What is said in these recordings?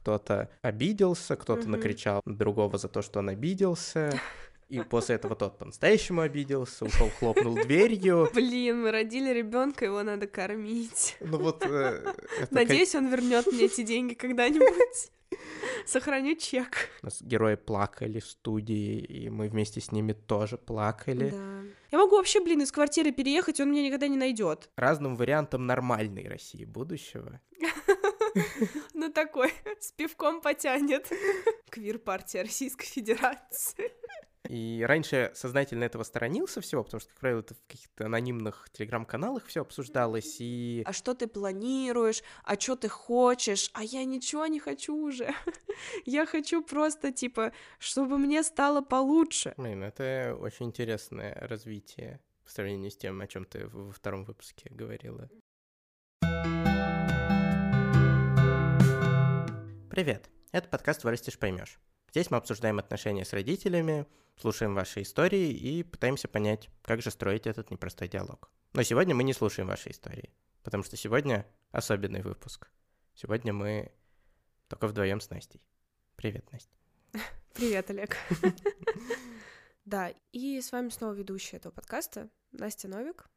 кто-то обиделся, кто-то Мгм. накричал на другого за то, что он обиделся, и после этого тот по-настоящему обиделся, ушел, хлопнул дверью. Блин, мы родили ребенка, его надо кормить. Ну вот... э, это, Надеюсь, он вернет мне эти деньги когда-нибудь. Сохраню чек. У нас герои плакали в студии, и мы вместе с ними тоже плакали. Да. Я могу вообще, блин, из квартиры переехать, он меня никогда не найдет. Разным вариантам нормальной России будущего. Ну такой, с пивком потянет. Квир-партия Российской Федерации. И раньше сознательно этого сторонился всего, потому что, как правило, это в каких-то анонимных телеграм-каналах все обсуждалось, и А что ты планируешь? А что ты хочешь? А я ничего не хочу уже. Я хочу просто, типа, чтобы мне стало получше. Блин, это очень интересное развитие по сравнению с тем, о чем ты во втором выпуске говорила. Привет! Это подкаст «Вырастешь, поймешь». Здесь мы обсуждаем отношения с родителями, слушаем ваши истории и пытаемся понять, как же строить этот непростой диалог. Но сегодня мы не слушаем ваши истории, потому что сегодня особенный выпуск. Сегодня мы только вдвоем с Настей. Привет, Настя. Привет, Олег. Да, и с вами снова ведущая этого подкаста Настя Новик.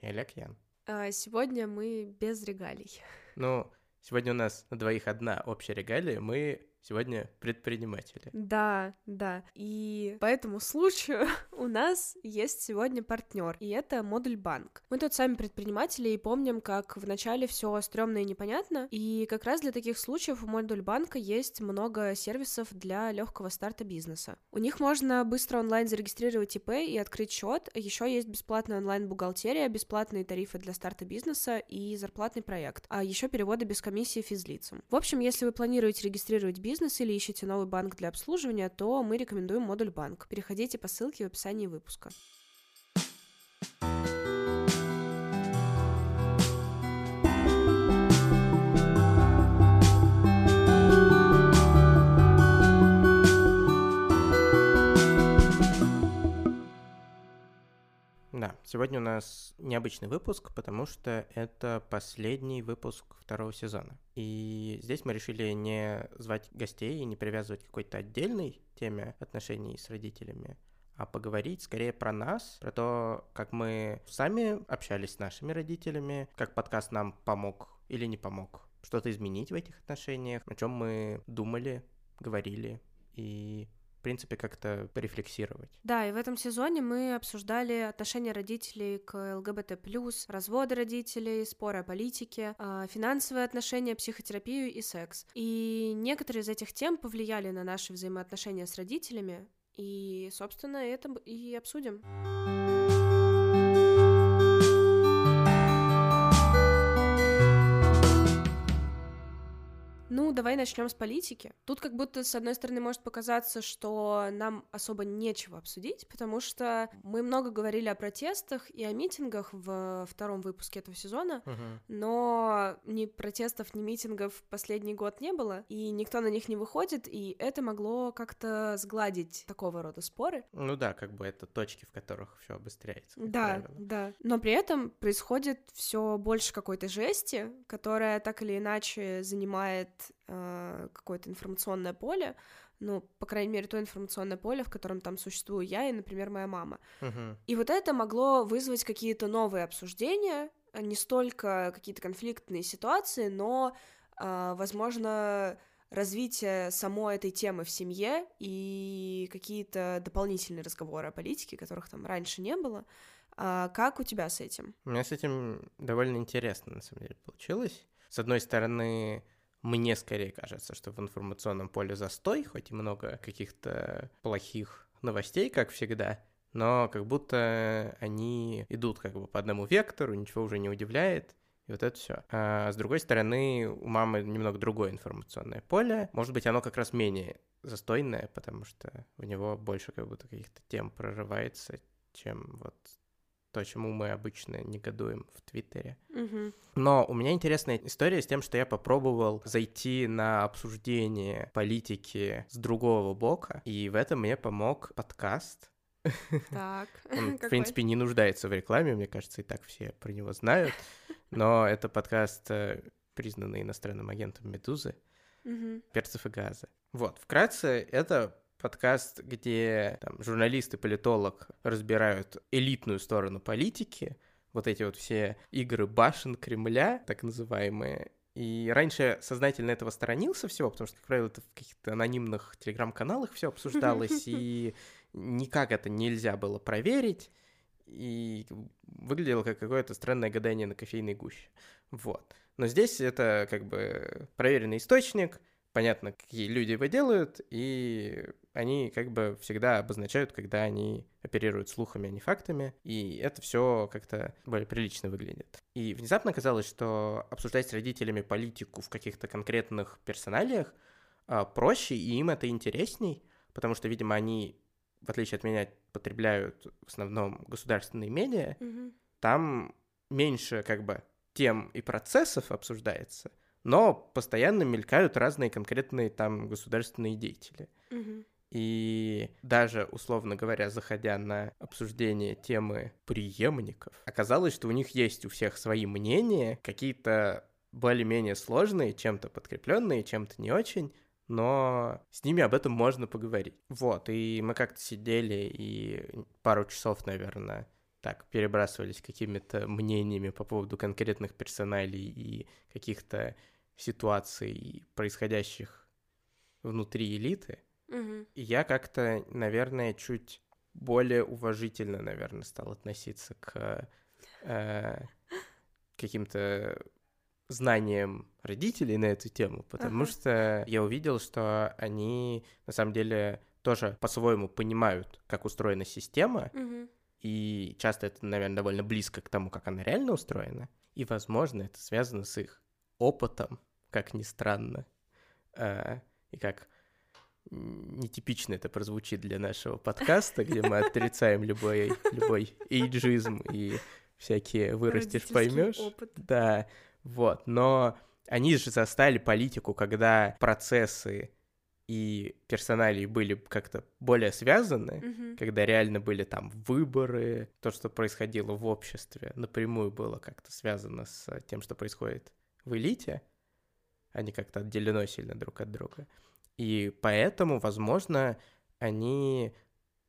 И Олег Ян. А Сегодня мы без регалий. Ну, сегодня у нас на двоих одна общая регалия. Мы сегодня предприниматели. Да, да. И по этому случаю у нас есть сегодня партнер, и это модуль банк. Мы тут сами предприниматели и помним, как вначале все стрёмно и непонятно, и как раз для таких случаев у модуль банка есть много сервисов для легкого старта бизнеса. У них можно быстро онлайн зарегистрировать ИП и открыть счет. Еще есть бесплатная онлайн-бухгалтерия, бесплатные тарифы для старта бизнеса и зарплатный проект, а еще переводы без комиссии физлицам. В общем, если вы планируете регистрировать бизнес или ищете новый банк для обслуживания, то мы рекомендуем модуль банк. Переходите по ссылке в описании выпуска. Да, сегодня у нас необычный выпуск, потому что это последний выпуск второго сезона. И здесь мы решили не звать гостей и не привязывать к какой-то отдельной теме отношений с родителями, а поговорить скорее про нас, про то, как мы сами общались с нашими родителями, как подкаст нам помог или не помог что-то изменить в этих отношениях, о чем мы думали, говорили и принципе, как-то порефлексировать. Да, и в этом сезоне мы обсуждали отношения родителей к ЛГБТ+, разводы родителей, споры о политике, а, финансовые отношения, психотерапию и секс. И некоторые из этих тем повлияли на наши взаимоотношения с родителями, и, собственно, это и обсудим. Ну, давай начнем с политики. Тут как будто, с одной стороны, может показаться, что нам особо нечего обсудить, потому что мы много говорили о протестах и о митингах в втором выпуске этого сезона, но ни протестов, ни митингов последний год не было, и никто на них не выходит, и это могло как-то сгладить такого рода споры. Ну да, как бы это точки, в которых все обостряется. Да, правило. да. Но при этом происходит все больше какой-то жести, которая так или иначе занимает э, какое-то информационное поле. Ну, по крайней мере, то информационное поле, в котором там существую я и, например, моя мама. Мгм. И вот это могло вызвать какие-то новые обсуждения, а не столько какие-то конфликтные ситуации, но, а, возможно, развитие самой этой темы в семье и какие-то дополнительные разговоры о политике, которых там раньше не было. А как у тебя с этим? У меня с этим довольно интересно, на самом деле, получилось. С одной стороны, мне скорее кажется, что в информационном поле застой, хоть и много каких-то плохих новостей, как всегда, но как будто они идут как бы по одному вектору, ничего уже не удивляет. И вот это все. А с другой стороны, у мамы немного другое информационное поле. Может быть, оно как раз менее застойное, потому что в него больше как будто каких-то тем прорывается, чем вот то, чему мы обычно негодуем в Твиттере. Мгм. Но у меня интересная история с тем, что я попробовал зайти на обсуждение политики с другого бока, и в этом мне помог подкаст. Так. Он, в принципе, не нуждается в рекламе, мне кажется, и так все про него знают. Но это подкаст, э, признанный иностранным агентом Медузы. Мгм. перцев и газа. Вот, вкратце, это подкаст, где там, журналист и политолог разбирают элитную сторону политики, вот эти вот все игры башен Кремля, так называемые. И раньше сознательно этого сторонился всего, потому что, как правило, это в каких-то анонимных телеграм-каналах все обсуждалось, и никак это нельзя было проверить, и выглядело как какое-то странное гадание на кофейной гуще. Вот. Но здесь это как бы проверенный источник, понятно, какие люди его делают, и они как бы всегда обозначают, когда они оперируют слухами, а не фактами, и это все как-то более прилично выглядит. И внезапно оказалось, что обсуждать с родителями политику в каких-то конкретных персоналиях а, проще, и им это интересней, потому что, видимо, они, в отличие от меня, потребляют в основном государственные медиа, Мгм. там меньше как бы тем и процессов обсуждается, но постоянно мелькают разные конкретные там государственные деятели. Мгм. И даже, условно говоря, заходя на обсуждение темы преемников, оказалось, что у них есть у всех свои мнения, какие-то более-менее сложные, чем-то подкрепленные, чем-то не очень, но с ними об этом можно поговорить. Вот, и мы как-то сидели и пару часов, наверное, так перебрасывались какими-то мнениями по поводу конкретных персоналей и каких-то ситуаций, происходящих внутри элиты. И я как-то, наверное, чуть более уважительно, наверное, стал относиться к э, каким-то знаниям родителей на эту тему, потому Ага. что я увидел, что они на самом деле тоже по-своему понимают, как устроена система, Мгм. и часто это, наверное, довольно близко к тому, как она реально устроена, и, возможно, это связано с их опытом, как ни странно, э, и как нетипично это прозвучит для нашего подкаста, где мы отрицаем любой, любой эйджизм и всякие вырастешь, поймешь. опыт. Да, вот, но они же застали политику, когда процессы и персоналии были как-то более связаны, Мгм. когда реально были там выборы, то, что происходило в обществе, напрямую было как-то связано с тем, что происходит в элите, они как-то отделено сильно друг от друга. И поэтому, возможно, они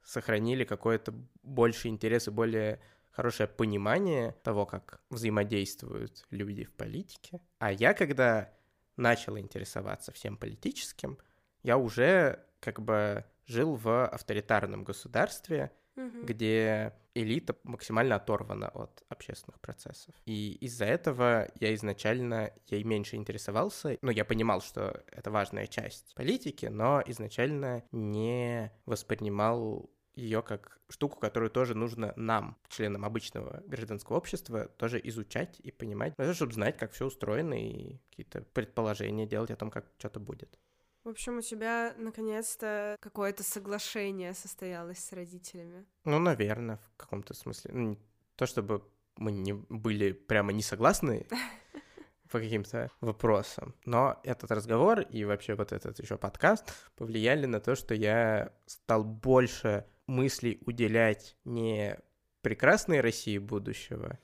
сохранили какой-то больше интерес и более хорошее понимание того, как взаимодействуют люди в политике. А я, когда начал интересоваться всем политическим, я уже как бы жил в авторитарном государстве, Мгм. где элита максимально оторвана от общественных процессов. И из-за этого я изначально ей меньше интересовался. Ну, я понимал, что это важная часть политики, но изначально не воспринимал ее как штуку, которую тоже нужно нам, членам обычного гражданского общества, тоже изучать и понимать, ну, чтобы знать, как все устроено и какие-то предположения делать о том, как что-то будет. В общем, у тебя наконец-то какое-то соглашение состоялось с родителями. Ну, наверное, в каком-то смысле. Ну, не то чтобы мы не были прямо не согласны по каким-то вопросам, но этот разговор и вообще вот этот еще подкаст повлияли на то, что я стал больше мыслей уделять не прекрасной России будущего,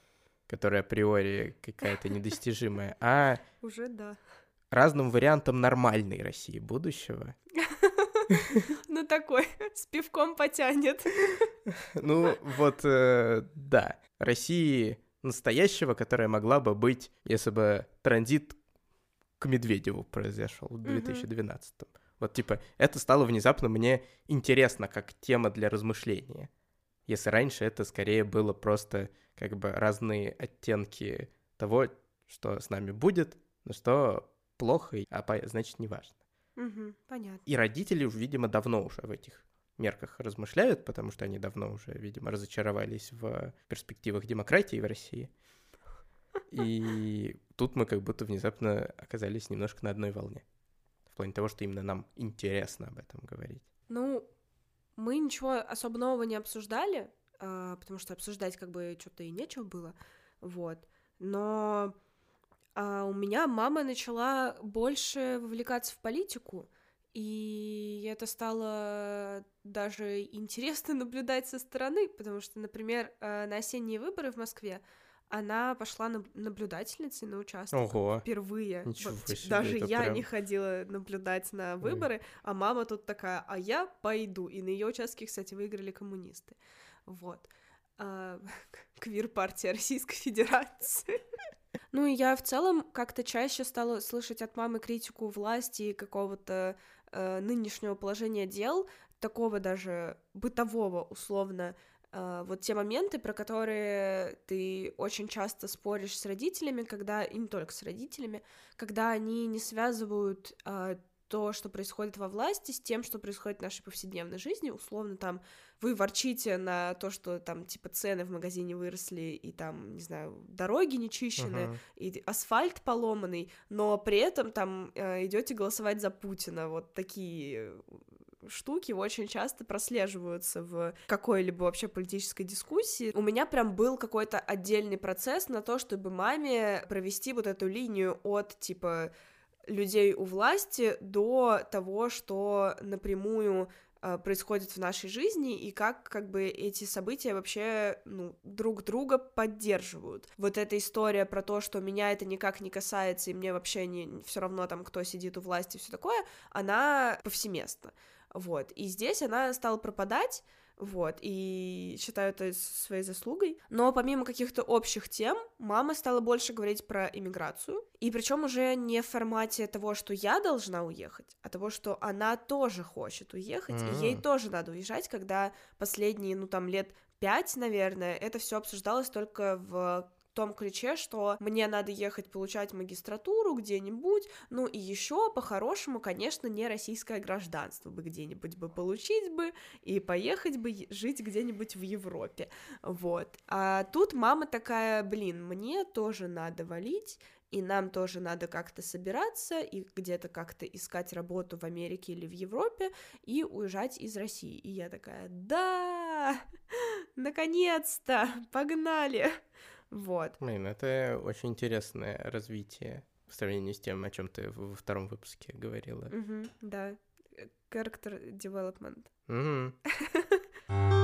которая априори какая-то недостижимая, а Уже да. Разным вариантам нормальной России будущего. Ну такой, с пивком потянет. Ну, вот, э, да. России настоящего, которая могла бы быть, если бы транзит к Медведеву произошел в Мгм. 2012 Вот, типа, это стало внезапно мне интересно как тема для размышления. Если раньше это скорее было просто как бы разные оттенки того, что с нами будет, но что плохо, а по- значит не важно. Мгм, Понятно. И родители, видимо, давно уже в этих мерках размышляют, потому что они давно уже, видимо, разочаровались в перспективах демократии в России. И тут мы как будто внезапно оказались немножко на одной волне. В плане того, что именно нам интересно об этом говорить. Ну, мы ничего особо нового не обсуждали, а, потому что обсуждать как бы что-то и нечего было, вот. Но а, у меня мама начала больше вовлекаться в политику, и это стало даже интересно наблюдать со стороны, потому что, например, а, на осенние выборы в Москве она пошла на наблюдательницей на участок Ого. впервые. Ничего Вот, себе, даже я прям- не ходила наблюдать на выборы, а мама тут такая, а я пойду. И на ее участке, кстати, выиграли коммунисты. Вот. А, Квир-партия Российской Федерации. Ну и я в целом как-то чаще стала слышать от мамы критику власти и какого-то э, нынешнего положения дел, такого даже бытового условно. Э, вот те моменты, про которые ты очень часто споришь с родителями, когда и не только с родителями, когда они не связывают э, то, что происходит во власти, с тем, что происходит в нашей повседневной жизни. Условно, там, вы ворчите на то, что там, типа, цены в магазине выросли, и там, не знаю, дороги не чищены, Мгм. и асфальт поломанный, но при этом там идете голосовать за Путина. Вот такие э, штуки очень часто прослеживаются в какой-либо вообще политической дискуссии. У меня прям был какой-то отдельный процесс на то, чтобы маме провести вот эту линию от, типа, людей у власти до того, что напрямую э, происходит в нашей жизни и как как бы эти события вообще ну, друг друга поддерживают. Вот эта история про то, что меня это никак не касается и мне вообще не все равно там кто сидит у власти все такое, она повсеместна. Вот. И здесь она стала пропадать, вот, и считаю это своей заслугой. Но помимо каких-то общих тем, мама стала больше говорить про иммиграцию. И причем уже не в формате того, что я должна уехать, а того, что она тоже хочет уехать, М. и ей тоже надо уезжать, когда последние, ну там, лет пять, наверное, это все обсуждалось только в том ключе, что мне надо ехать получать магистратуру где-нибудь, ну и еще по-хорошему, конечно, не российское гражданство бы где-нибудь бы получить бы и поехать бы жить где-нибудь в Европе, вот. А тут мама такая, блин, мне тоже надо валить, и нам тоже надо как-то собираться и где-то как-то искать работу в Америке или в Европе и уезжать из России. И я такая, да, наконец-то, погнали. Вот. Блин, это очень интересное развитие в сравнении с тем, о чем ты во втором выпуске говорила. Мгм, да. Э, Character development. Мгм.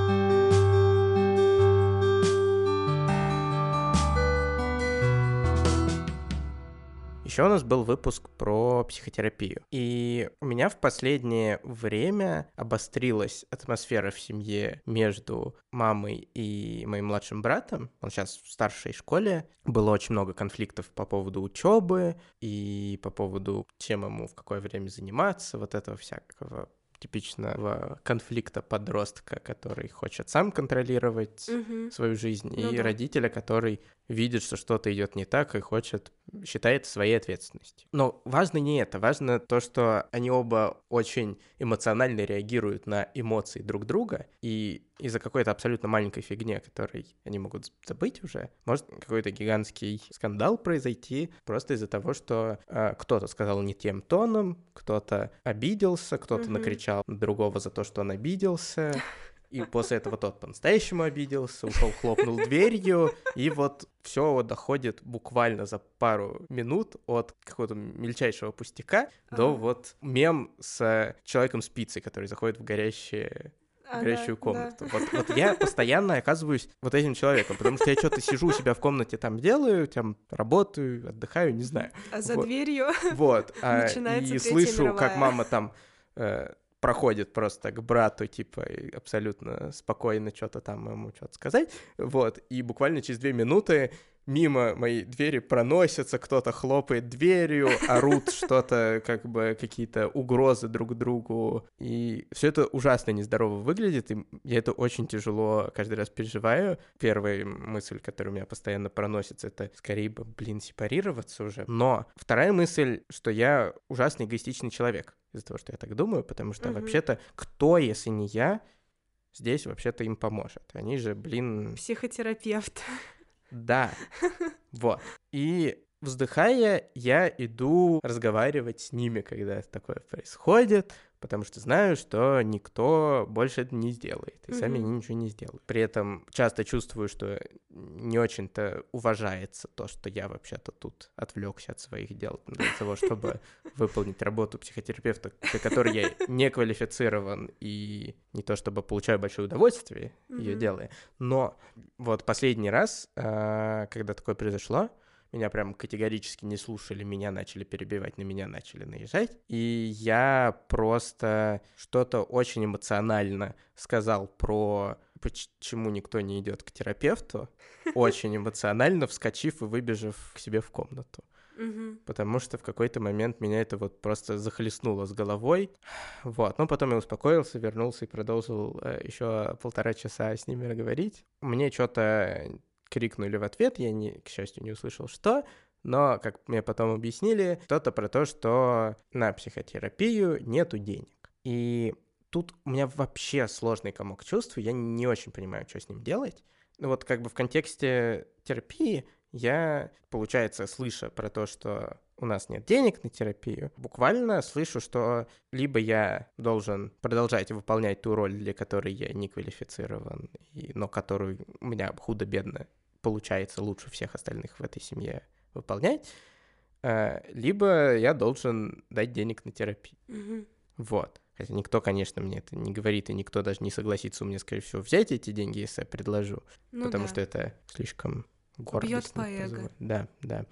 Еще у нас был выпуск про психотерапию. И у меня в последнее время обострилась атмосфера в семье между мамой и моим младшим братом. Он сейчас в старшей школе. Было очень много конфликтов по поводу учебы и по поводу, чем ему в какое время заниматься, вот этого всякого типичного конфликта подростка, который хочет сам контролировать Мгм. свою жизнь, Ну и да. родителя, который видит, что что-то идет не так и хочет, считает своей ответственностью. Но важно не это, важно то, что они оба очень эмоционально реагируют на эмоции друг друга, и из-за какой-то абсолютно маленькой фигни, которой они могут забыть уже, может какой-то гигантский скандал произойти просто из-за того, что э, кто-то сказал не тем тоном, кто-то обиделся, кто-то Мгм. накричал на другого за то, что он обиделся, и после этого тот по-настоящему обиделся, ушел, хлопнул дверью, и вот все доходит буквально за пару минут от какого-то мельчайшего пустяка до Ага. вот мем с человеком с пиццей, который заходит в горящее А, горящую да, комнату. Вот, вот я постоянно оказываюсь вот этим человеком, потому что я что-то сижу у себя в комнате там делаю, там работаю, отдыхаю, не знаю. да. А за Вот. дверью Вот. а, Начинается и слышу, как мировая. мама там э, проходит просто к брату, типа, абсолютно спокойно что-то там ему что-то сказать. Вот. И буквально через две минуты мимо моей двери проносятся, кто-то хлопает дверью, орут что-то, как бы какие-то угрозы друг другу. И все это ужасно нездорово выглядит, и я это очень тяжело каждый раз переживаю. Первая мысль, которая у меня постоянно проносится, это скорее бы, блин, сепарироваться уже. Но вторая мысль, что я ужасно эгоистичный человек из-за того, что я так думаю, потому что Мгм. вообще-то кто, если не я, здесь вообще-то им поможет. Они же, блин, психотерапевт. Да, вот. И вздыхая, я иду разговаривать с ними, когда такое происходит, потому что знаю, что никто больше это не сделает, и mm-hmm. сами они ничего не сделают. При этом часто чувствую, что не очень-то уважается то, что я вообще-то тут отвлекся от своих дел для того, чтобы выполнить работу психотерапевта, для которой я не квалифицирован и не то чтобы получаю большое удовольствие ее делая. Но вот последний раз, а, когда такое произошло, меня прям категорически не слушали, меня начали перебивать, на меня начали наезжать. И я просто что-то очень эмоционально сказал про почему никто не идет к терапевту, очень эмоционально вскочив и выбежав к себе в комнату. Потому что в какой-то момент меня это вот просто захлестнуло с головой. Вот. Но потом я успокоился, вернулся и продолжил э, еще полтора часа с ними говорить. Мне что-то крикнули в ответ, я, не, к счастью, не услышал, что, но, как мне потом объяснили, что-то про то, что на психотерапию нету денег. И тут у меня вообще сложный комок чувств, я не очень понимаю, что с ним делать. Ну вот как бы в контексте терапии я, получается, слыша про то, что у нас нет денег на терапию, буквально слышу, что либо я должен продолжать выполнять ту роль, для которой я не квалифицирован, но которую у меня худо-бедно получается лучше всех остальных в этой семье выполнять, э, либо я должен дать денег на терапию. Mm-hmm. Вот. Хотя никто, конечно, мне это не говорит, и никто даже не согласится у меня, скорее всего, взять эти деньги, если я предложу, ну потому да. что это слишком гордость. Бьет по эго. Да, да.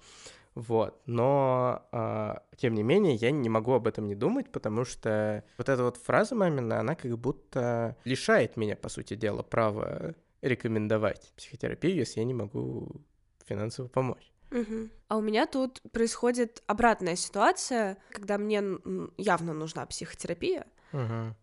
Вот. Но, э, тем не менее, я не могу об этом не думать, потому что вот эта вот фраза мамина, она как будто лишает меня, по сути дела, права рекомендовать психотерапию, если я не могу финансово помочь. Угу. А у меня тут происходит обратная ситуация, когда мне явно нужна психотерапия. Угу.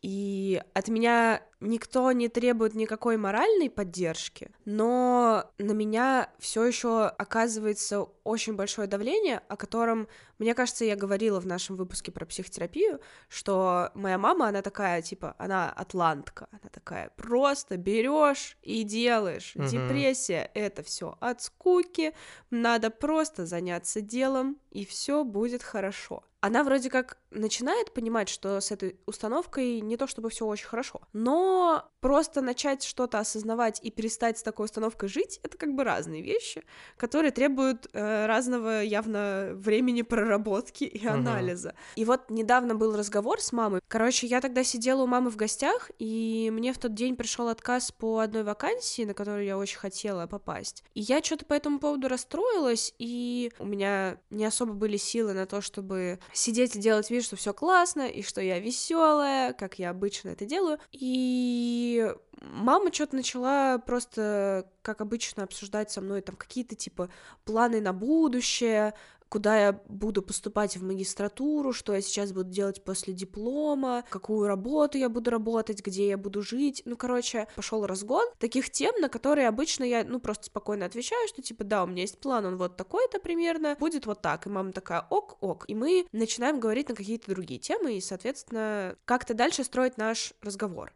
И от меня никто не требует никакой моральной поддержки, но на меня все еще оказывается очень большое давление, о котором, мне кажется, я говорила в нашем выпуске про психотерапию, что моя мама, она такая, типа, она атлантка, она такая, просто берешь и делаешь. Угу. Депрессия это все от скуки, надо просто заняться делом, и все будет хорошо она вроде как начинает понимать, что с этой установкой не то чтобы все очень хорошо, но просто начать что-то осознавать и перестать с такой установкой жить, это как бы разные вещи, которые требуют э, разного явно времени проработки и анализа. Uh-huh. И вот недавно был разговор с мамой. Короче, я тогда сидела у мамы в гостях, и мне в тот день пришел отказ по одной вакансии, на которую я очень хотела попасть. И я что-то по этому поводу расстроилась, и у меня не особо были силы на то, чтобы сидеть и делать вид, что все классно, и что я веселая, как я обычно это делаю. И мама что-то начала просто, как обычно, обсуждать со мной там какие-то типа планы на будущее, куда я буду поступать в магистратуру, что я сейчас буду делать после диплома, какую работу я буду работать, где я буду жить. Ну, короче, пошел разгон таких тем, на которые обычно я, ну, просто спокойно отвечаю, что типа, да, у меня есть план, он вот такой-то примерно, будет вот так. И мама такая, ок, ок. И мы начинаем говорить на какие-то другие темы и, соответственно, как-то дальше строить наш разговор.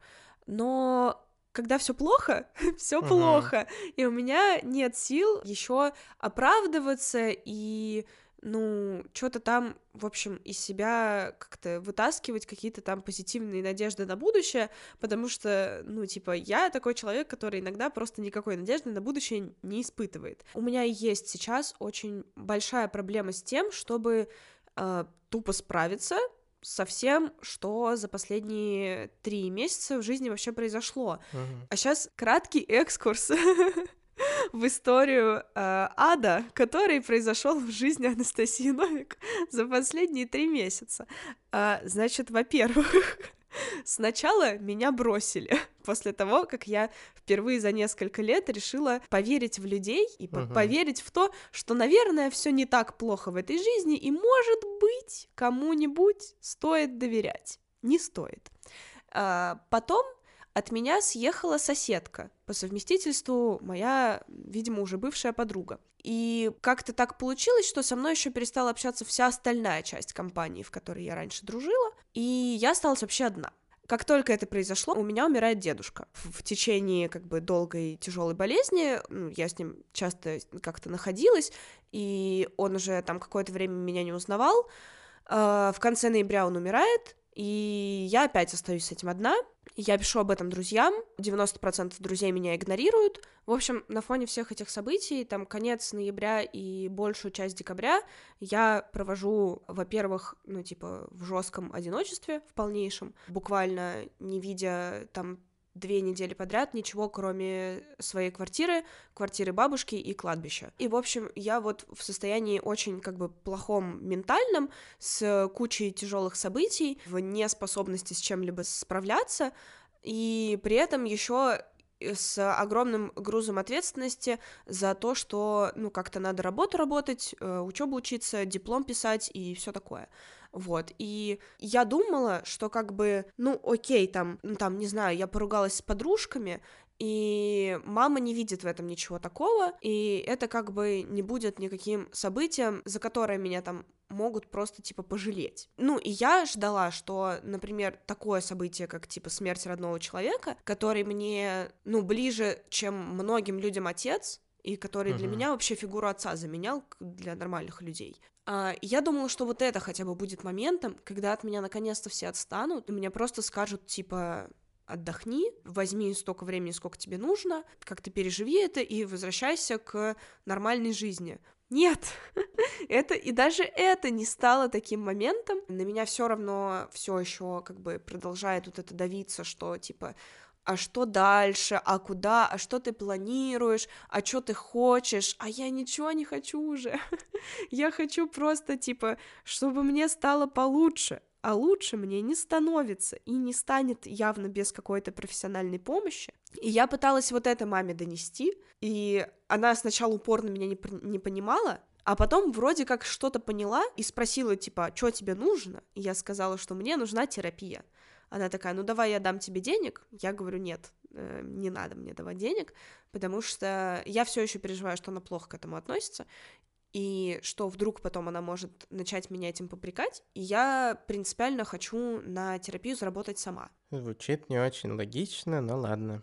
Но когда все плохо, все uh-huh. плохо, и у меня нет сил еще оправдываться и ну, что-то там, в общем, из себя как-то вытаскивать какие-то там позитивные надежды на будущее, потому что, ну, типа, я такой человек, который иногда просто никакой надежды на будущее не испытывает. У меня есть сейчас очень большая проблема с тем, чтобы э, тупо справиться со всем, что за последние три месяца в жизни вообще произошло. Uh-huh. А сейчас краткий экскурс в историю э, ада, который произошел в жизни Анастасии Новик за последние три месяца. Э, значит, во-первых, Сначала меня бросили после того, как я впервые за несколько лет решила поверить в людей и uh-huh. поверить в то, что, наверное, все не так плохо в этой жизни, и, может быть, кому-нибудь стоит доверять. Не стоит. А, потом от меня съехала соседка, по совместительству моя, видимо, уже бывшая подруга. И как-то так получилось, что со мной еще перестала общаться вся остальная часть компании, в которой я раньше дружила, и я осталась вообще одна. Как только это произошло, у меня умирает дедушка. В, течение как бы долгой тяжелой болезни ну, я с ним часто как-то находилась, и он уже там какое-то время меня не узнавал. Э, в конце ноября он умирает, и я опять остаюсь с этим одна. Я пишу об этом друзьям, 90% друзей меня игнорируют. В общем, на фоне всех этих событий, там, конец ноября и большую часть декабря я провожу, во-первых, ну, типа, в жестком одиночестве, в полнейшем, буквально не видя там две недели подряд ничего, кроме своей квартиры, квартиры бабушки и кладбища. И, в общем, я вот в состоянии очень как бы плохом ментальном, с кучей тяжелых событий, в неспособности с чем-либо справляться, и при этом еще с огромным грузом ответственности за то, что, ну, как-то надо работу работать, э, учебу учиться, диплом писать и все такое. Вот, и я думала, что как бы, ну, окей, там, ну, там, не знаю, я поругалась с подружками, и мама не видит в этом ничего такого, и это как бы не будет никаким событием, за которое меня там могут просто, типа, пожалеть. Ну, и я ждала, что, например, такое событие, как, типа, смерть родного человека, который мне, ну, ближе, чем многим людям отец, и который uh-huh. для меня вообще фигуру отца заменял для нормальных людей. А, я думала, что вот это хотя бы будет моментом, когда от меня наконец-то все отстанут, и мне просто скажут, типа, отдохни, возьми столько времени, сколько тебе нужно, как ты переживи это и возвращайся к нормальной жизни. Нет, это и даже это не стало таким моментом. На меня все равно все еще как бы продолжает вот это давиться, что типа а что дальше, а куда, а что ты планируешь, а что ты хочешь, а я ничего не хочу уже. я хочу просто, типа, чтобы мне стало получше, а лучше мне не становится и не станет явно без какой-то профессиональной помощи. И я пыталась вот это маме донести, и она сначала упорно меня не, не понимала, а потом вроде как что-то поняла и спросила, типа, «А что тебе нужно? И я сказала, что мне нужна терапия. Она такая, ну давай я дам тебе денег. Я говорю, нет, э, не надо мне давать денег, потому что я все еще переживаю, что она плохо к этому относится, и что вдруг потом она может начать меня этим попрекать, и я принципиально хочу на терапию заработать сама. Звучит не очень логично, но ладно.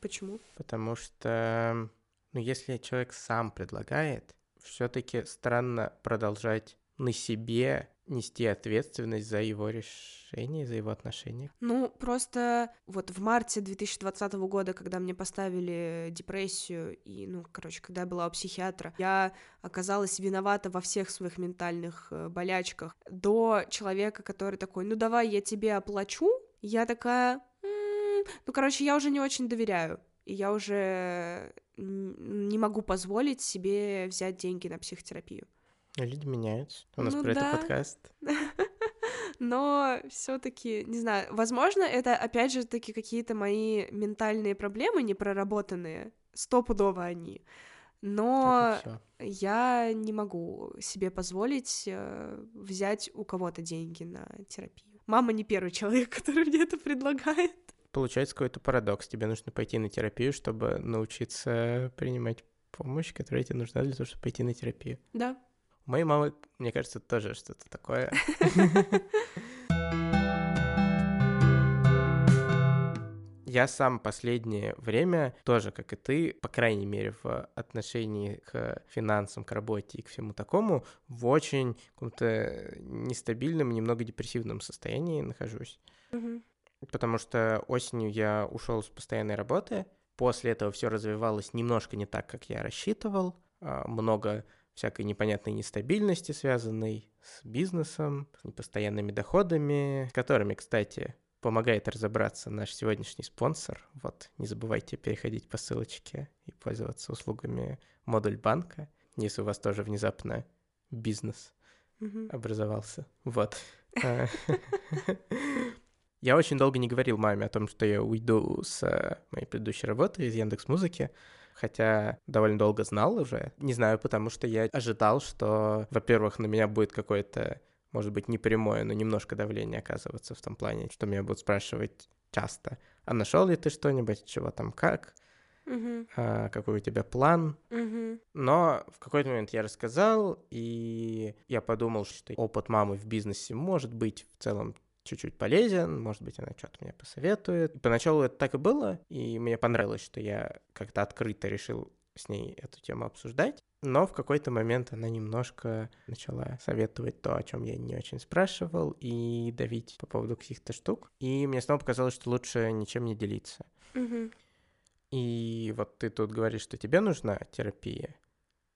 Почему? Потому что, ну, если человек сам предлагает, все-таки странно продолжать на себе нести ответственность за его решение, за его отношения? Ну, просто вот в марте 2020 года, когда мне поставили депрессию, и, ну, короче, когда я была у психиатра, я оказалась виновата во всех своих ментальных э, болячках. До человека, который такой, ну, давай я тебе оплачу, я такая, м-м-м". ну, короче, я уже не очень доверяю. И я уже не могу позволить себе взять деньги на психотерапию. Люди меняются. У нас ну, про да. это подкаст. Но все-таки, не знаю, возможно, это опять же таки какие-то мои ментальные проблемы непроработанные. Стопудово они. Но я не могу себе позволить э, взять у кого-то деньги на терапию. Мама не первый человек, который мне это предлагает. Получается какой-то парадокс. Тебе нужно пойти на терапию, чтобы научиться принимать помощь, которая тебе нужна для того, чтобы пойти на терапию. Да. Моей мамы, мне кажется, тоже что-то такое. Я сам последнее время тоже, как и ты, по крайней мере, в отношении к финансам, к работе и к всему такому, в очень каком-то нестабильном, немного депрессивном состоянии нахожусь. Mm-hmm. Потому что осенью я ушел с постоянной работы, после этого все развивалось немножко не так, как я рассчитывал, а, много всякой непонятной нестабильности, связанной с бизнесом, с непостоянными доходами, которыми, кстати, помогает разобраться наш сегодняшний спонсор. Вот, не забывайте переходить по ссылочке и пользоваться услугами модуль банка, если у вас тоже внезапно бизнес mm-hmm. образовался. Вот. А, я очень долго не говорил маме о том, что я уйду с э, моей предыдущей работы из Яндекс Музыки, хотя довольно долго знал уже. Не знаю, потому что я ожидал, что, во-первых, на меня будет какое-то, может быть, не прямое, но немножко давление оказываться в том плане, что меня будут спрашивать часто, а нашел ли ты что-нибудь, чего там как, Uh-huh. а, какой у тебя план. Uh-huh. Но в какой-то момент я рассказал, и я подумал, что опыт мамы в бизнесе может быть в целом чуть-чуть полезен, может быть, она что-то мне посоветует. И поначалу это так и было, и мне понравилось, что я как-то открыто решил с ней эту тему обсуждать. Но в какой-то момент она немножко начала советовать то, о чем я не очень спрашивал, и давить по поводу каких-то штук. И мне снова показалось, что лучше ничем не делиться. Мгм. И вот ты тут говоришь, что тебе нужна терапия.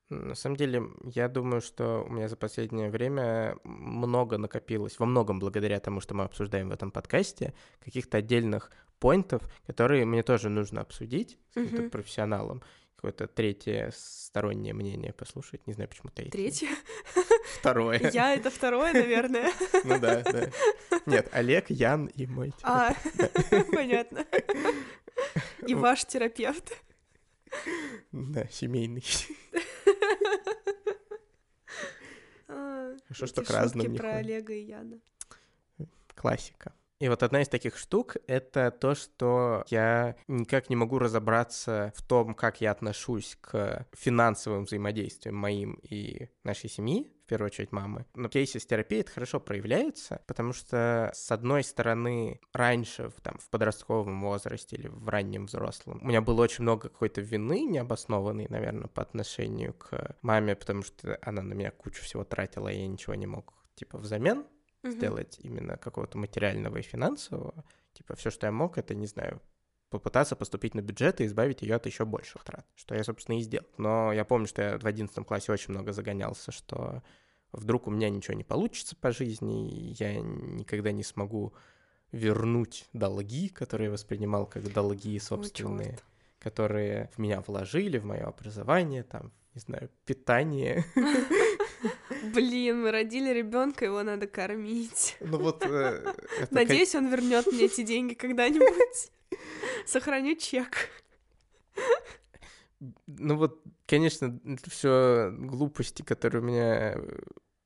На самом деле, я думаю, что у меня за последнее время много накопилось, во многом благодаря тому, что мы обсуждаем в этом подкасте, каких-то отдельных поинтов, которые мне тоже нужно обсудить с каким-то Мгм. профессионалом, какое-то третье стороннее мнение послушать. Не знаю, почему третье. Третье. Второе. Я это второе, наверное. Ну да, да. Нет, Олег, Ян и мой А, понятно. И ваш терапевт. Да, семейный. А, Хорошо, что к разным не про. Олега и Яна. Классика. И вот одна из таких штук — это то, что я никак не могу разобраться в том, как я отношусь к финансовым взаимодействиям моим и нашей семьи, в первую очередь мамы. Но кейсе с терапией это хорошо проявляется, потому что, с одной стороны, раньше, в, там, в подростковом возрасте или в раннем взрослом, у меня было очень много какой-то вины необоснованной, наверное, по отношению к маме, потому что она на меня кучу всего тратила, и я ничего не мог, типа, взамен сделать именно какого-то материального и финансового. Типа все, что я мог, это, не знаю, попытаться поступить на бюджет и избавить ее от еще больших трат, что я, собственно, и сделал. Но я помню, что я в 11 классе очень много загонялся, что вдруг у меня ничего не получится по жизни, и я никогда не смогу вернуть долги, которые я воспринимал как долги собственные, чёрт. которые в меня вложили, в мое образование, там, не знаю, питание. Блин, мы родили ребенка, его надо кормить. Ну вот... э, Надеюсь, он вернет мне эти деньги когда-нибудь. Сохраню чек. Ну вот, конечно, это все глупости, которые у меня э,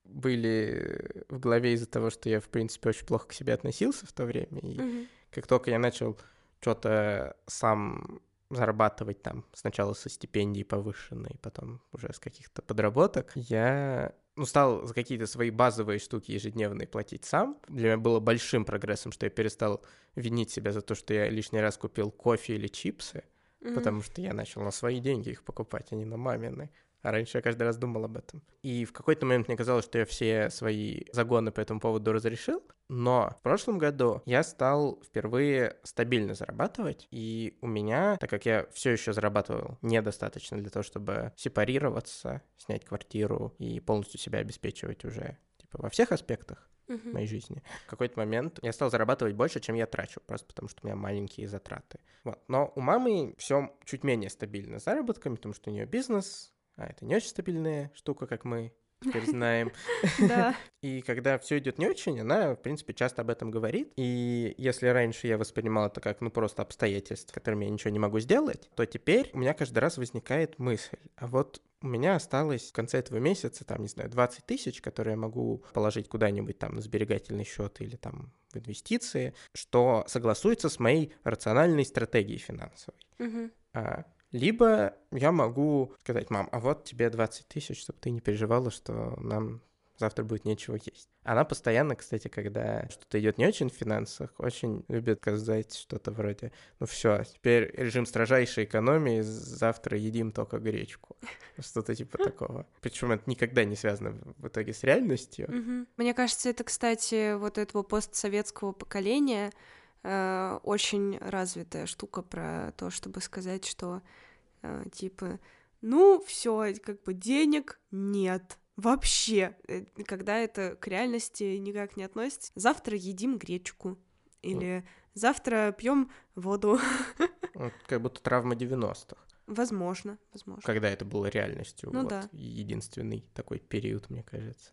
были в голове из-за того, что я, в принципе, очень плохо к себе относился в то время. И Мгм. как только я начал что-то сам зарабатывать там, сначала со стипендий повышенной, потом уже с каких-то подработок, я ну, стал за какие-то свои базовые штуки ежедневные платить сам. Для меня было большим прогрессом, что я перестал винить себя за то, что я лишний раз купил кофе или чипсы, Мгм. потому что я начал на свои деньги их покупать, а не на мамины. А раньше я каждый раз думал об этом. И в какой-то момент мне казалось, что я все свои загоны по этому поводу разрешил. Но в прошлом году я стал впервые стабильно зарабатывать. И у меня, так как я все еще зарабатывал недостаточно для того, чтобы сепарироваться, снять квартиру и полностью себя обеспечивать уже типа во всех аспектах, Мгм. моей жизни. В какой-то момент я стал зарабатывать больше, чем я трачу, просто потому что у меня маленькие затраты. Вот. Но у мамы все чуть менее стабильно с заработками, потому что у нее бизнес, а это не очень стабильная штука, как мы теперь знаем. Да. И когда все идет не очень, она, в принципе, часто об этом говорит. И если раньше я воспринимал это как, ну, просто обстоятельства, которыми я ничего не могу сделать, то теперь у меня каждый раз возникает мысль, а вот у меня осталось в конце этого месяца, там, не знаю, 20 тысяч, которые я могу положить куда-нибудь там на сберегательный счет или там в инвестиции, что согласуется с моей рациональной стратегией финансовой. Мгм. А, Либо я могу сказать, мам, а вот тебе 20 тысяч, чтобы ты не переживала, что нам завтра будет нечего есть. Она постоянно, кстати, когда что-то идет не очень в финансах, очень любит сказать что-то вроде, ну все, теперь режим строжайшей экономии, завтра едим только гречку. Что-то типа такого. Причем это никогда не связано в итоге с реальностью. Мне кажется, это, кстати, вот этого постсоветского поколения э, очень развитая штука про то, чтобы сказать, что э, типа, ну все, как бы денег нет. Вообще, Э, когда это к реальности никак не относится. Завтра едим гречку. Или завтра пьем воду. Как будто травма 90-х. Возможно, возможно. когда это было реальностью. Ну вот, да. Единственный такой период, мне кажется.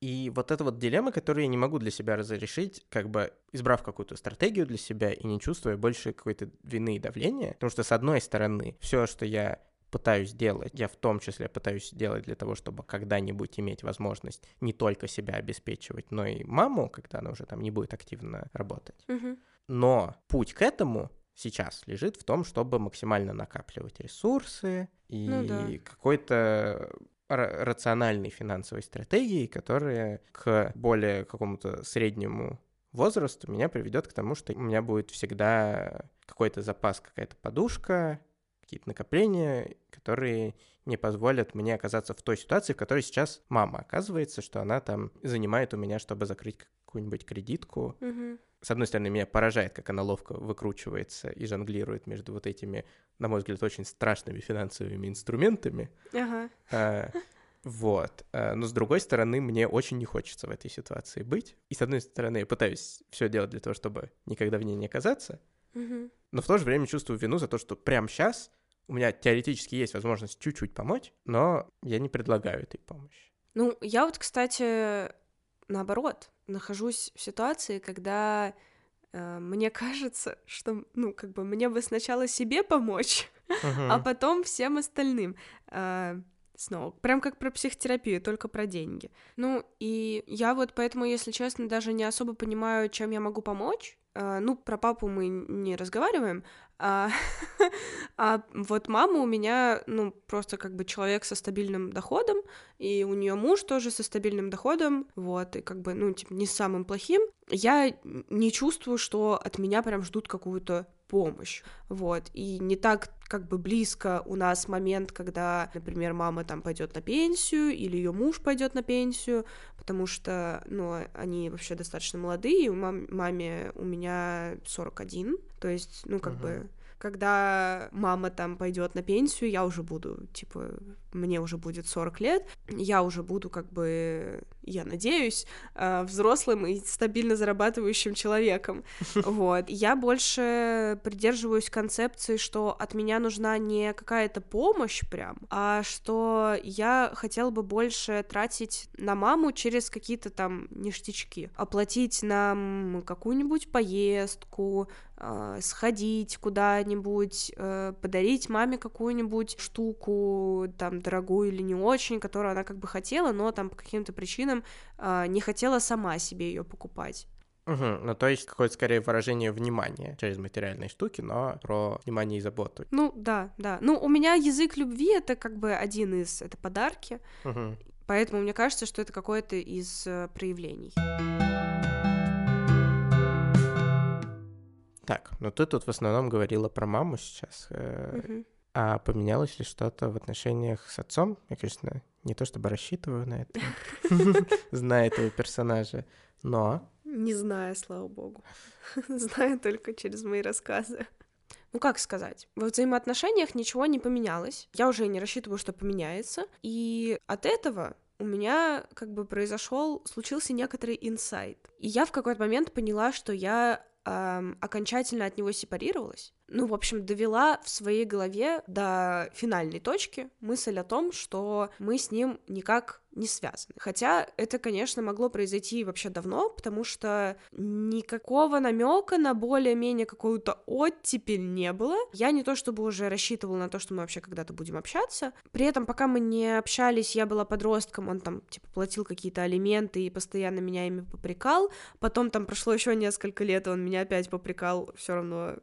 И вот эта вот дилемма, которую я не могу для себя разрешить, как бы избрав какую-то стратегию для себя и не чувствуя больше какой-то вины и давления, потому что, с одной стороны, все, что я пытаюсь делать, я в том числе пытаюсь делать для того, чтобы когда-нибудь иметь возможность не только себя обеспечивать, но и маму, когда она уже там не будет активно работать. Мгм. Но путь к этому сейчас лежит в том, чтобы максимально накапливать ресурсы и Ну да. какой-то рациональной финансовой стратегии, которая к более какому-то среднему возраст меня приведет к тому, что у меня будет всегда какой-то запас, какая-то подушка, какие-то накопления, которые не позволят мне оказаться в той ситуации, в которой сейчас мама оказывается, что она там занимает у меня, чтобы закрыть какую-нибудь кредитку. Мгм. С одной стороны, меня поражает, как она ловко выкручивается и жонглирует между вот этими, на мой взгляд, очень страшными финансовыми инструментами. Ага. А, Вот. А, Но с другой стороны, мне очень не хочется в этой ситуации быть. И с одной стороны, я пытаюсь все делать для того, чтобы никогда в ней не оказаться, Мгм. но в то же время чувствую вину за то, что прямо сейчас у меня теоретически есть возможность чуть-чуть помочь, но я не предлагаю этой помощи. Ну, я вот, кстати, наоборот, нахожусь в ситуации, когда э, мне кажется, что, ну, как бы мне бы сначала себе помочь, а потом всем остальным. А, Снова, прям как про психотерапию, только про деньги. Ну, и я вот поэтому, если честно, даже не особо понимаю, чем я могу помочь. А, Ну, про папу мы не разговариваем, а, а вот мама у меня, ну, просто как бы человек со стабильным доходом, и у нее муж тоже со стабильным доходом, вот, и как бы, ну, типа, не самым плохим. Я не чувствую, что от меня прям ждут какую-то помощь, вот, и не так как бы близко у нас момент, когда, например, мама там пойдет на пенсию или ее муж пойдет на пенсию, потому что, ну, они вообще достаточно молодые, у мам- маме у меня 41, то есть, ну, как Мгм. бы когда мама там пойдет на пенсию, я уже буду, типа, мне уже будет 40 лет, я уже буду, как бы, я надеюсь, э, взрослым и стабильно зарабатывающим человеком. Вот. Я больше придерживаюсь концепции, что от меня нужна не какая-то помощь прям, а что я хотела бы больше тратить на маму через какие-то там ништячки. Оплатить нам какую-нибудь поездку, э, сходить куда-нибудь, э, подарить маме какую-нибудь штуку, там, дорогую или не очень, которую она как бы хотела, но там по каким-то причинам э, не хотела сама себе ее покупать. Мгм. Ну, то есть какое-то скорее выражение внимания через материальные штуки, но про внимание и заботу. Ну, да, да. Ну, у меня язык любви — это как бы один из... Это подарки, Мгм. поэтому мне кажется, что это какое-то из э, проявлений. Так, ну ты тут в основном говорила про маму сейчас. Мгм. А поменялось ли что-то в отношениях с отцом? Я, конечно, не то чтобы рассчитываю на это, зная этого персонажа, но... Не знаю, слава богу. Знаю только через мои рассказы. Ну, как сказать, во взаимоотношениях ничего не поменялось. Я уже не рассчитываю, что поменяется. И от этого у меня как бы произошел, случился некоторый инсайт. И я в какой-то момент поняла, что я окончательно от него сепарировалась. Ну, в общем, довела в своей голове до финальной точки мысль о том, что мы с ним никак не связаны. Хотя это, конечно, могло произойти вообще давно, потому что никакого намека на более-менее какую-то оттепель не было. Я не то чтобы уже рассчитывала на то, что мы вообще когда-то будем общаться. При этом, пока мы не общались, я была подростком, он там, типа, платил какие-то алименты и постоянно меня ими попрекал. Потом там прошло еще несколько лет, и он меня опять попрекал все равно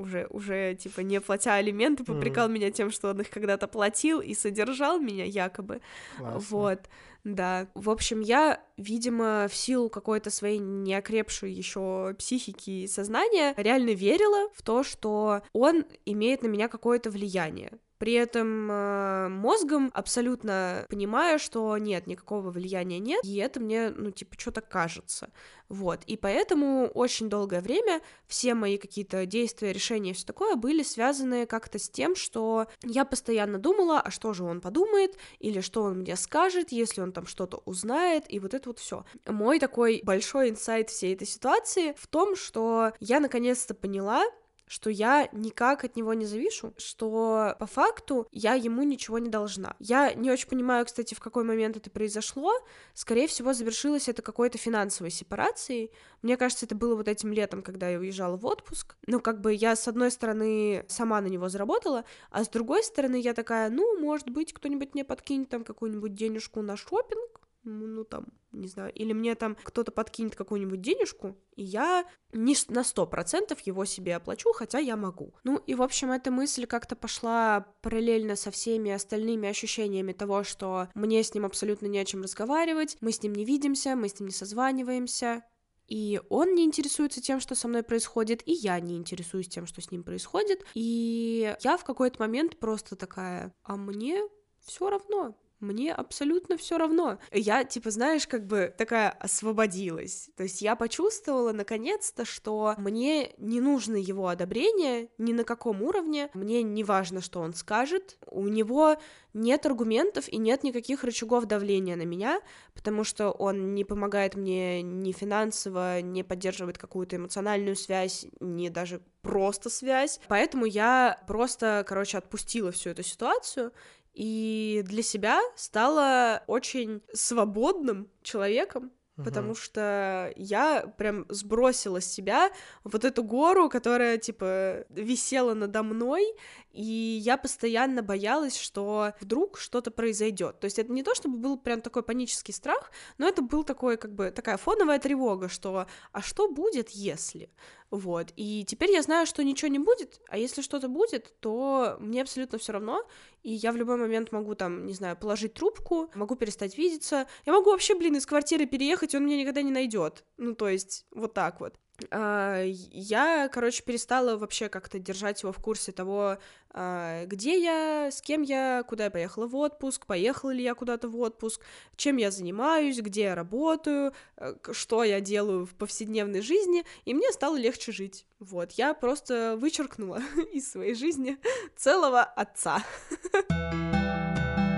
уже, уже, типа, не платя алименты, попрекал меня тем, что он их когда-то платил и содержал меня якобы. Классно. Вот, да. В общем, я, видимо, в силу какой-то своей неокрепшей еще психики и сознания, реально верила в то, что он имеет на меня какое-то влияние. При этом э, мозгом абсолютно понимаю, что нет, никакого влияния нет, и это мне, ну, типа, что-то кажется. Вот. И поэтому очень долгое время все мои какие-то действия, решения и все такое были связаны как-то с тем, что я постоянно думала, а что же он подумает, или что он мне скажет, если он там что-то узнает, и вот это вот все. Мой такой большой инсайт всей этой ситуации в том, что я наконец-то поняла, что я никак от него не завишу, что по факту я ему ничего не должна. Я не очень понимаю, кстати, в какой момент это произошло. Скорее всего, завершилось это какой-то финансовой сепарацией. Мне кажется, это было вот этим летом, когда я уезжала в отпуск. Ну, как бы я, с одной стороны, сама на него заработала, а с другой стороны, я такая, ну, может быть, кто-нибудь мне подкинет там какую-нибудь денежку на шопинг, ну, там, не знаю, или мне там кто-то подкинет какую-нибудь денежку, и я не на сто процентов его себе оплачу, хотя я могу. Ну, и, в общем, эта мысль как-то пошла параллельно со всеми остальными ощущениями того, что мне с ним абсолютно не о чем разговаривать, мы с ним не видимся, мы с ним не созваниваемся, и он не интересуется тем, что со мной происходит, и я не интересуюсь тем, что с ним происходит. И я в какой-то момент просто такая, а мне все равно мне абсолютно все равно. Я, типа, знаешь, как бы такая освободилась. То есть я почувствовала наконец-то, что мне не нужно его одобрение ни на каком уровне, мне не важно, что он скажет, у него нет аргументов и нет никаких рычагов давления на меня, потому что он не помогает мне ни финансово, не поддерживает какую-то эмоциональную связь, не даже просто связь. Поэтому я просто, короче, отпустила всю эту ситуацию и для себя стала очень свободным человеком, потому что я прям сбросила с себя вот эту гору, которая, типа, висела надо мной, и я постоянно боялась, что вдруг что-то произойдет. То есть это не то, чтобы был прям такой панический страх, но это был такой, как бы, такая фоновая тревога, что «а что будет, если?» Вот, и теперь я знаю, что ничего не будет, а если что-то будет, то мне абсолютно все равно, и я в любой момент могу там, не знаю, положить трубку, могу перестать видеться, я могу вообще, блин, из квартиры переехать, и он меня никогда не найдет. Ну, то есть, вот так вот. А, я, короче, перестала вообще как-то держать его в курсе того, а, где я, с кем я, куда я поехала в отпуск, поехала ли я куда-то в отпуск, чем я занимаюсь, где я работаю, э, что я делаю в повседневной жизни, и мне стало легче жить. Вот, я просто вычеркнула из своей жизни целого отца.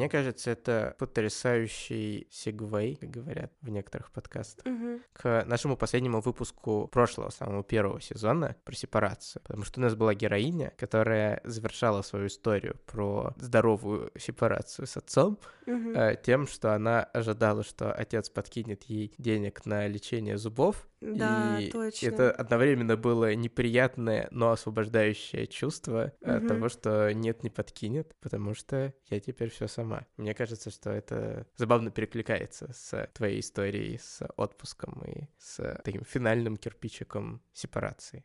Мне кажется, это потрясающий сегвей, как говорят в некоторых подкастах, угу. к нашему последнему выпуску прошлого, самого первого сезона про сепарацию. Потому что у нас была героиня, которая завершала свою историю про здоровую сепарацию с отцом угу. э, тем, что она ожидала, что отец подкинет ей денег на лечение зубов, да, и точно. это одновременно было неприятное, но освобождающее чувство угу. от того, что нет, не подкинет, потому что я теперь все сама. Мне кажется, что это забавно перекликается с твоей историей, с отпуском и с таким финальным кирпичиком сепарации.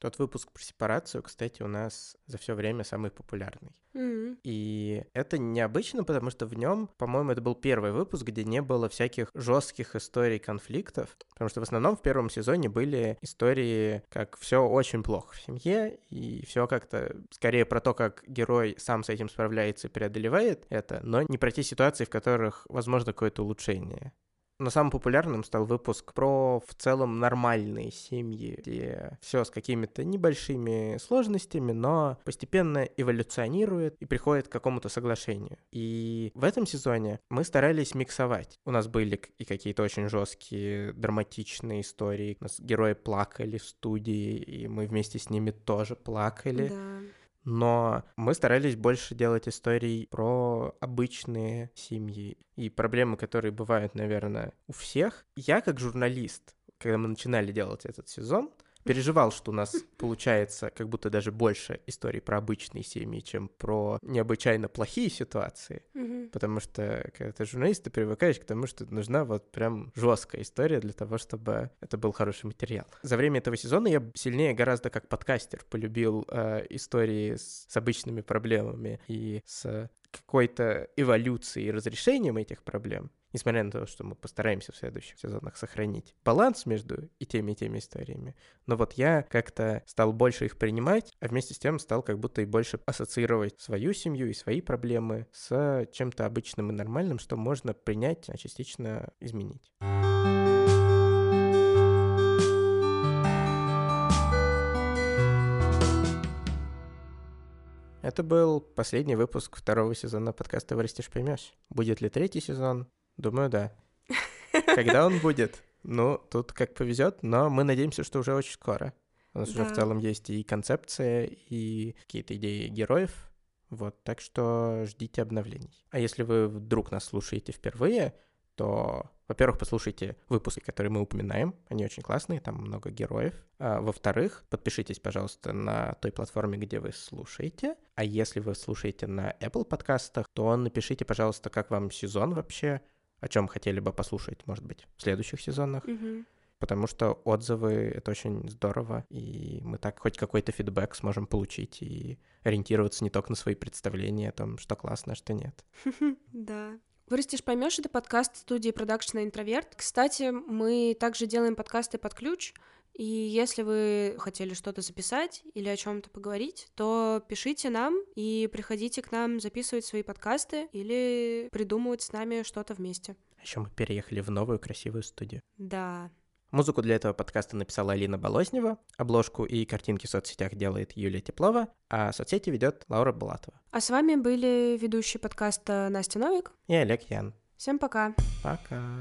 Тот выпуск про сепарацию, кстати, у нас за все время самый популярный. Mm-hmm. И это необычно, потому что в нем, по-моему, это был первый выпуск, где не было всяких жестких историй конфликтов. Потому что в основном в первом сезоне были истории, как все очень плохо в семье, и все как-то скорее про то, как герой сам с этим справляется и преодолевает это, но не про те ситуации, в которых возможно какое-то улучшение. Но самым популярным стал выпуск про в целом нормальные семьи, где все с какими-то небольшими сложностями, но постепенно эволюционирует и приходит к какому-то соглашению. И в этом сезоне мы старались миксовать. У нас были и какие-то очень жесткие, драматичные истории. У нас герои плакали в студии, и мы вместе с ними тоже плакали. Да но мы старались больше делать историй про обычные семьи и проблемы, которые бывают, наверное, у всех. Я как журналист, когда мы начинали делать этот сезон, переживал, что у нас получается как будто даже больше историй про обычные семьи, чем про необычайно плохие ситуации. Mm-hmm. Потому что когда ты журналист, ты привыкаешь к тому, что нужна вот прям жесткая история для того, чтобы это был хороший материал. За время этого сезона я сильнее гораздо как подкастер полюбил э, истории с, с обычными проблемами и с какой-то эволюцией и разрешением этих проблем несмотря на то, что мы постараемся в следующих сезонах сохранить баланс между и теми, и теми историями. Но вот я как-то стал больше их принимать, а вместе с тем стал как будто и больше ассоциировать свою семью и свои проблемы с чем-то обычным и нормальным, что можно принять, а частично изменить. Это был последний выпуск второго сезона подкаста «Вырастешь, поймешь». Будет ли третий сезон? Думаю, да. Когда он будет? Ну, тут как повезет, но мы надеемся, что уже очень скоро. У нас да. уже в целом есть и концепция, и какие-то идеи героев. Вот, так что ждите обновлений. А если вы вдруг нас слушаете впервые, то, во-первых, послушайте выпуски, которые мы упоминаем, они очень классные, там много героев. А, во-вторых, подпишитесь, пожалуйста, на той платформе, где вы слушаете. А если вы слушаете на Apple подкастах, то напишите, пожалуйста, как вам сезон вообще, о чем хотели бы послушать, может быть, в следующих сезонах. Mm-hmm. Потому что отзывы — это очень здорово, и мы так хоть какой-то фидбэк сможем получить и ориентироваться не только на свои представления о том, что классно, а что нет. Да. Вырастешь, поймешь, это подкаст студии продакшена Интроверт. Кстати, мы также делаем подкасты под ключ. И если вы хотели что-то записать или о чем-то поговорить, то пишите нам и приходите к нам записывать свои подкасты или придумывать с нами что-то вместе. А Еще мы переехали в новую красивую студию. Да. Музыку для этого подкаста написала Алина Болознева, обложку и картинки в соцсетях делает Юлия Теплова, а соцсети ведет Лаура Булатова. А с вами были ведущие подкаста Настя Новик и Олег Ян. Всем пока. Пока.